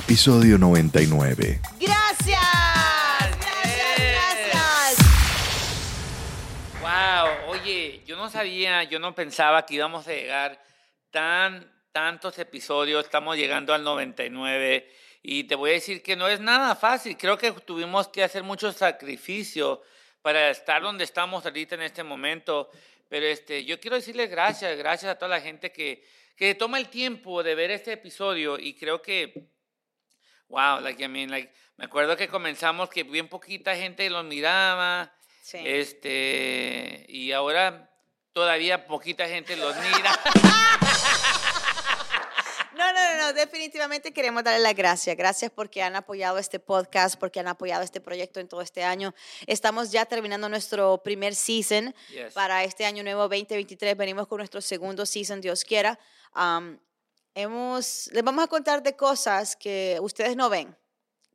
episodio 99. Gracias. Gracias, gracias. Wow, oye, yo no sabía, yo no pensaba que íbamos a llegar tan tantos episodios, estamos llegando al 99 y te voy a decir que no es nada fácil, creo que tuvimos que hacer mucho sacrificio para estar donde estamos ahorita en este momento, pero este, yo quiero decirles gracias, gracias a toda la gente que, que toma el tiempo de ver este episodio y creo que, wow, like, I mean, like, me acuerdo que comenzamos que bien poquita gente los miraba, Sí. este, y ahora todavía poquita gente los mira. No, no, no, no, definitivamente queremos darle las gracias. Gracias porque han apoyado este podcast, porque han apoyado este proyecto en todo este año. Estamos ya terminando nuestro primer season Yes. para este año nuevo 2023. Venimos con nuestro segundo season, Dios quiera. Am, hemos, les vamos a contar de cosas que ustedes no ven,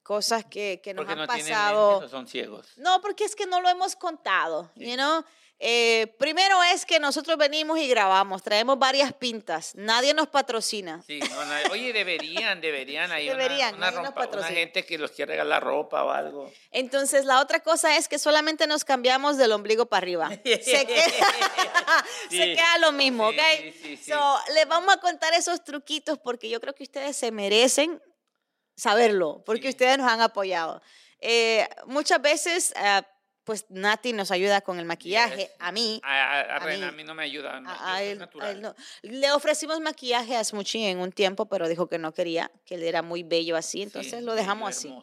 cosas que, que nos Porque han no tienen pasado. o son ciegos. No, porque es que no lo hemos contado, you know? Eh, primero es que nosotros venimos y grabamos, traemos varias pintas, nadie nos patrocina. Sí, no, no, oye, deberían, deberían. Hay una- Deberían, una, nadie nos rompa- una gente que los quiere regalar ropa o algo. Entonces, la otra cosa es que solamente nos cambiamos del ombligo para arriba. Se queda, Sí. se queda lo mismo, Sí, ¿ok? sí. So, les vamos a contar esos truquitos porque yo creo que ustedes se merecen saberlo, porque ustedes nos han apoyado. Eh, muchas veces, ah, pues Nati nos ayuda con el maquillaje, Yes. a mí. A, a- a mí- a mí no me ayuda. no, él- natural. no. Le ofrecimos maquillaje a Smoochie en un tiempo, pero dijo que no quería, que él era muy bello así, entonces Sí, lo dejamos así.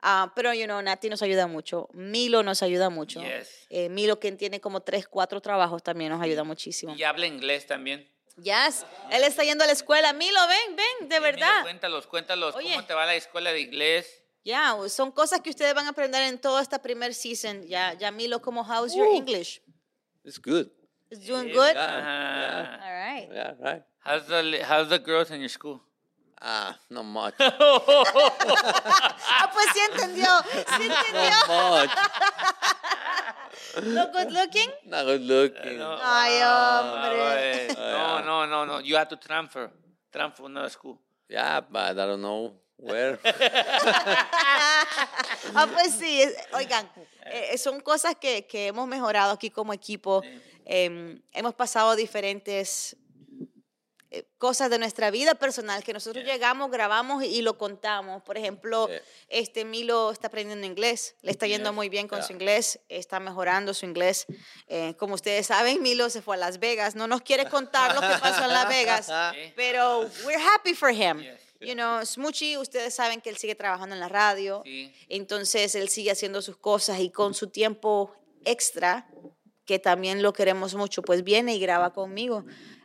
Ah, pero, you know, Nati nos ayuda mucho. Milo nos ayuda mucho. Yes. Eh, Milo, que tiene como tres, cuatro trabajos, también nos ayuda muchísimo. Y habla inglés también. Yes. Él está yendo a la escuela. Milo, ven, ven, de Sí, verdad. Cuéntalos, cuéntalos. Oye. ¿Cómo te va la escuela de inglés? Ya, son cosas que ustedes van a aprender en toda esta primer season. Ya, ya Milo, como how's your Uh. English? It's good. Is doing good? ajá. All right. Yeah, right. How's the, how's the girls in your school? Ah, not much. Ah, pues sí entendió. Sí entendió. not much. Look good looking. Not good looking. No. Ay, hombre. Eh, No, no, no, no. You have to transfer. Transfer another school. Yeah, but I don't know where. Ah, pues sí. es- Oigan, eh, son cosas que, que hemos mejorado aquí como equipo. Em, hemos pasado diferentes eh, cosas de nuestra vida personal que nosotros llegamos, grabamos y lo contamos. Por ejemplo, Sí. este Milo está aprendiendo inglés, le está yendo Yes, muy bien con yeah. su inglés, está mejorando su inglés. Eh, como ustedes saben, Milo se fue a Las Vegas, no nos quiere contar lo que pasó en Las Vegas, pero we're happy for him. You know, Smoochie, ustedes saben que él sigue trabajando en la radio, Sí. entonces él sigue haciendo sus cosas y con su tiempo extra, que también lo queremos mucho, pues viene y graba conmigo.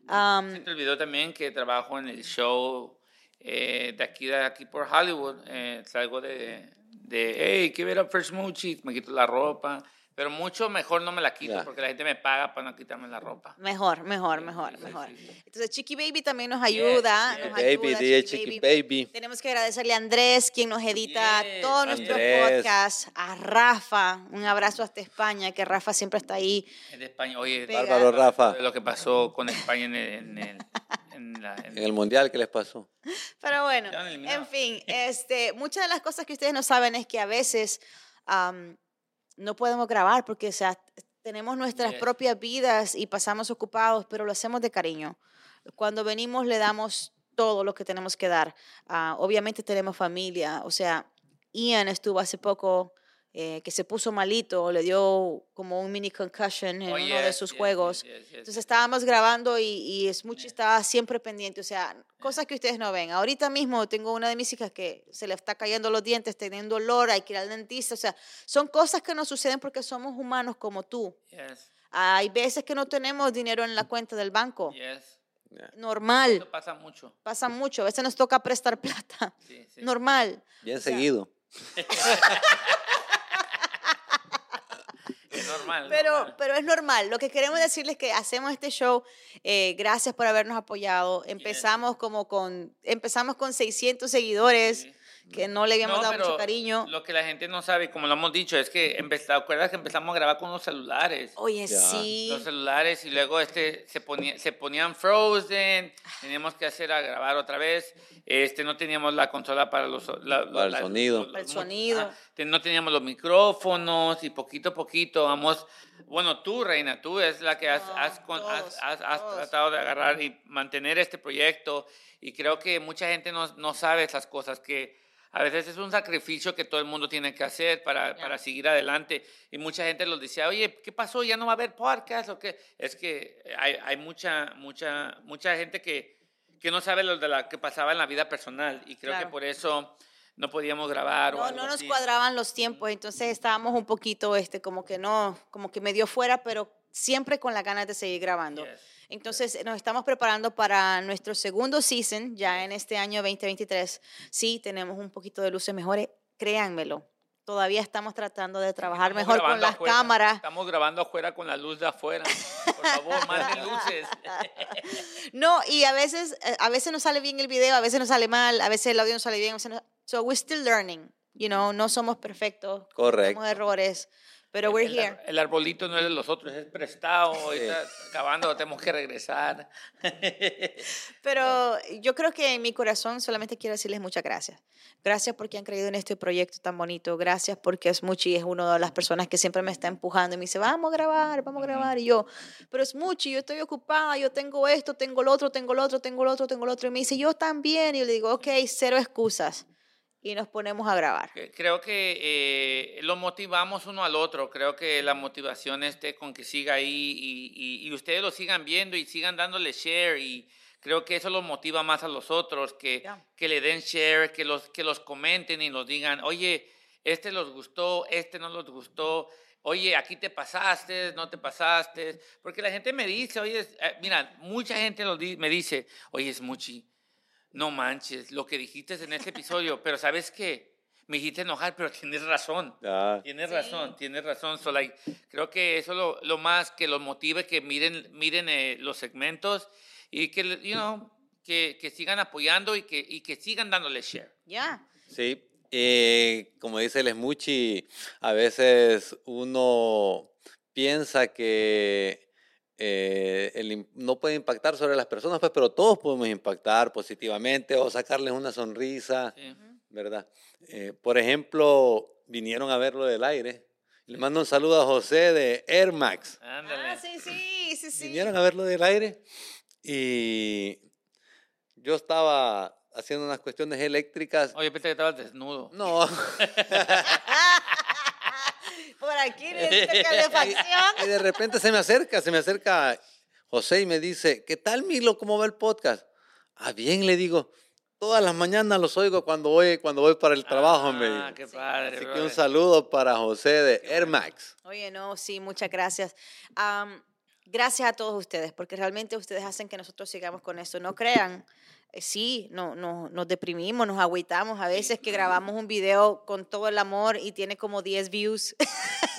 Um, Se te olvidó también que trabajo en el show eh, de aquí, de aquí por Hollywood. Eh, salgo de, de, hey, give it up for Smoochie. Me quito la ropa. Pero mucho mejor no me la quito Ya. porque la gente me paga para no quitarme la ropa. Mejor, mejor, mejor, mejor. Entonces, Chiqui Baby también nos ayuda. yes. nos Baby, ayuda, DJ Chiqui Chiqui Baby. Tenemos que agradecerle a Andrés, quien nos edita Yes, todos nuestros podcasts, a Rafa, un abrazo hasta España, que Rafa siempre está ahí. En España, oye. Bárbaro Rafa. lo que pasó con España en el... En el, en la- en- En el mundial, ¿qué les pasó? Pero bueno, en fin, este, muchas de las cosas que ustedes no saben es que a veces am, no podemos grabar porque, o sea, tenemos nuestras Yes. propias vidas y pasamos ocupados, pero lo hacemos de cariño. Cuando venimos le damos todo lo que tenemos que dar. Ah, obviamente tenemos familia, o sea, Ian estuvo hace poco eh, que se puso malito, le dio como un mini concussion en Oh, uno de sus yes, juegos. yes. Entonces estábamos grabando y, y Smoochie estaba siempre pendiente, o sea, cosas que ustedes no ven. Ahorita mismo tengo una de mis hijas que se le está cayendo los dientes, teniendo dolor, hay que ir al dentista, o sea, son cosas que nos suceden porque somos humanos como tú. Yes, Hay veces que no tenemos dinero en la cuenta del banco, yes. normal, Eso pasa mucho. pasa mucho, a veces nos toca prestar plata, Sí, sí. normal. Bien O sea, seguido. Normal. Pero, normal. pero es normal. Lo que queremos decirles es que hacemos este show. eh, gracias por habernos apoyado. Empezamos como con, empezamos con 600 seguidores. Que no le habíamos No, dado mucho cariño. Lo que la gente no sabe, como lo hemos dicho, es que empezó, ¿te acuerdas que empezamos a grabar con los celulares? Oye, Ya. sí. Los celulares y luego este se ponía, se ponían frozen, teníamos que hacer a grabar otra vez. Este no teníamos la consola para los la- Para el la- sonido. Para el sonido. Ajá, te- no teníamos los micrófonos y poquito a poquito vamos. Bueno, tú, Reina, tú es la que has, No, has, con- has- todos, has- tratado de agarrar y mantener este proyecto. Y creo que mucha gente no, no sabe esas cosas que a veces es un sacrificio que todo el mundo tiene que hacer para, Ya. para seguir adelante. Y mucha gente los decía, oye, ¿qué pasó? ¿Ya no va a haber podcast? ¿O qué? Es que hay, hay mucha, mucha, mucha gente que, que no sabe lo de la que pasaba en la vida personal. Y creo Claro. que por eso no podíamos grabar. o No, algo no nos así. cuadraban los tiempos, entonces estábamos un poquito, este, como que no, como que medio fuera, pero siempre con las ganas de seguir grabando. Yes. Entonces nos estamos preparando para nuestro segundo season, ya en este año 2023. Sí, tenemos un poquito de luces mejores, créanmelo. Todavía estamos tratando de trabajar Estamos mejor con las afuera. cámaras. Estamos grabando afuera con la luz de afuera. Por favor, más de luces. No, y a veces, eh, a veces nos sale bien el video, a veces nos sale mal, a veces el audio nos sale bien. a veces no- So we're still learning, you know, no somos perfectos. Correcto. Tenemos errores, pero we're el, here. el arbolito no es de los otros, es prestado. Está acabando, tenemos que regresar. Pero yo creo que en mi corazón solamente quiero decirles muchas gracias. Gracias porque han creído en este proyecto tan bonito. Gracias porque Smuchi es una de las personas que siempre me está empujando y me dice, vamos a grabar, vamos a grabar. Y yo, pero Smuchi, yo estoy ocupada, yo tengo esto, tengo lo otro, tengo lo otro, tengo lo otro, tengo lo otro. Y me dice, yo también. Y yo le digo, ok, cero excusas. Y nos ponemos a grabar. Que- Creo que eh, lo motivamos uno al otro. Creo que la motivación esté con que siga ahí y, y- y ustedes lo sigan viendo y sigan dándole share. Y creo que eso los motiva más a los otros, que, Ya. que le den share, que los, que los comenten y los digan, oye, este los gustó, este no los gustó. Oye, aquí te pasaste, no te pasaste. Porque la gente me dice, oye, eh, mira, mucha gente me dice, oye, es muchi no manches, lo que dijiste en este episodio, pero ¿sabes qué? Me dijiste enojar, pero tienes razón. Ya. Tienes Sí. razón, tienes razón. So, like, creo que eso es lo, lo más que los motive, que miren, miren eh, los segmentos y que, you know, que, que sigan apoyando y que, y que sigan dándole share. Ya. Sí, eh, como dice el Smuchi, a veces uno piensa que eh, el no puede impactar sobre las personas, pues, pero todos podemos impactar positivamente o sacarles una sonrisa, Sí. ¿verdad? Eh, por ejemplo, vinieron a verlo del aire. Le mando un saludo a José de Air Max. Ándale. Ah, sí, sí, sí, sí. Vinieron a verlo del aire y yo estaba haciendo unas cuestiones eléctricas. Oye, pensé que estabas desnudo. No. Por aquí necesito calefacción. Y de repente se me acerca, se me acerca José y me dice, ¿qué tal Milo? ¿Cómo va el podcast? Ah, bien, le digo. Todas las mañanas los oigo cuando voy, cuando voy para el trabajo, me Ah, dijo. qué padre. Así que un saludo para José de Air Max. Oye, no, sí, muchas gracias. Am, gracias a todos ustedes, porque realmente ustedes hacen que nosotros sigamos con esto. No crean, sí, no, no, nos deprimimos, nos agüitamos a veces que grabamos un video con todo el amor y tiene como 10 views.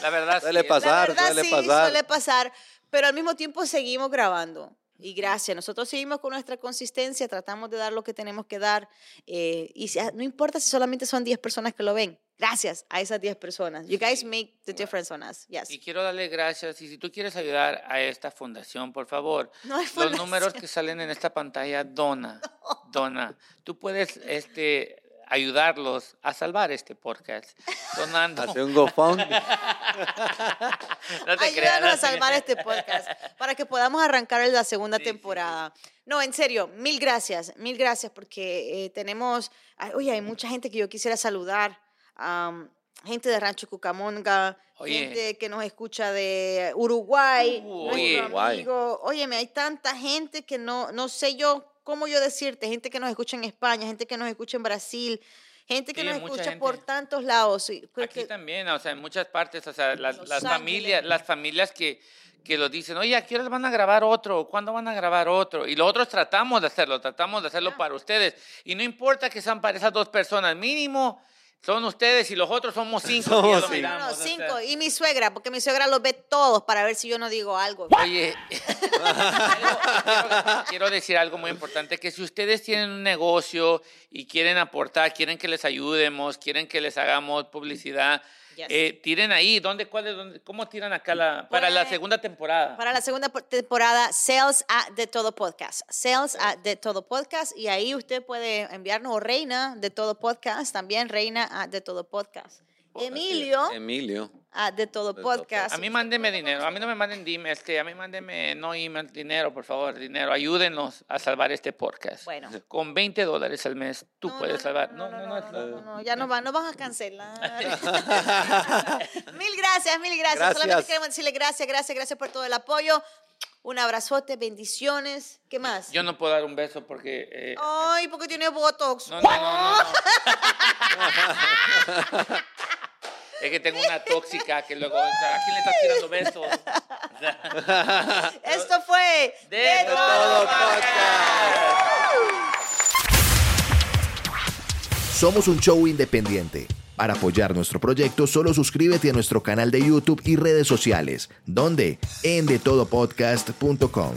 La verdad, Suele sí, es- pasar. La verdad, suele sí, pasar. suele pasar, pero al mismo tiempo seguimos grabando. Y gracias, nosotros seguimos con nuestra consistencia, tratamos de dar lo que tenemos que dar. eh, y si- no importa si solamente son 10 personas que lo ven, gracias a esas 10 personas. You guys make the difference on us. Yes. Y quiero darle gracias. Y si tú quieres ayudar a esta fundación, por favor, No los números que salen en esta pantalla, dona, dona. Tú puedes este, ayudarlos a salvar este podcast donando. Hace un GoFundMe. No te creas, a salvar este podcast para que podamos arrancar la segunda Sí, sí, sí. temporada. No, en serio, mil gracias, mil gracias porque eh, tenemos, ay, oye, hay mucha gente que yo quisiera saludar, am, gente de Rancho Cucamonga, Oye. gente que nos escucha de Uruguay, Uh, oye. Amigo, óyeme, hay tanta gente que no, no sé yo cómo yo decirte, gente que nos escucha en España, gente que nos escucha en Brasil, gente que Sí, nos escucha gente. por tantos lados. creo Aquí que- también, o sea, en muchas partes, o sea, las, Los familias, las familias que, que lo dicen, oye, ¿a qué horas van a grabar otro? ¿Cuándo van a grabar otro? Y nosotros tratamos de hacerlo, tratamos de hacerlo para ustedes. Y no importa que sean para esas dos personas, mínimo Son ustedes y los otros somos cinco. que Somos cinco. Miramos, no, o sea. cinco. Y mi suegra, porque mi suegra los ve todos para ver si yo no digo algo. Oye, quiero, quiero decir algo muy importante, que si ustedes tienen un negocio y quieren aportar, quieren que les ayudemos, quieren que les hagamos publicidad, Yes. eh, tiren ahí. ¿Dónde, cuál, es- dónde- ¿Cómo tiran acá la, para la segunda temporada? Para la segunda po- temporada, Sales at De Todo Podcast. Sales at De Todo Podcast. Y ahí usted puede enviarnos o Reina de Todo Podcast. También Reina at De Todo Podcast. Emilio Emilio. At De Todo De Todo Podcast. A mí mándenme dinero, a mí no me manden dime, este, a mí mándenme no email, dinero, por favor, dinero. Ayúdenos a salvar este podcast. Bueno. Con 20 dólares al mes, tú No, puedes no, salvar. No, no, no, no, no, no, no, ya no, va, no vas a cancelar. mil gracias, mil gracias. Solamente Gracias. queremos decirle gracias, gracias, gracias por todo el apoyo. Un abrazote, bendiciones. ¿Qué más? Yo no puedo dar un beso porque... eh, Ay, porque tiene Botox. No, no, no, no, no. es que tengo una tóxica que luego, o sea, ¿a quién le estás tirando besos? O sea, Esto fue de todo Todo Somos un show independiente. Para apoyar nuestro proyecto, solo suscríbete a nuestro canal de YouTube y redes sociales, donde en detodopodcast.com.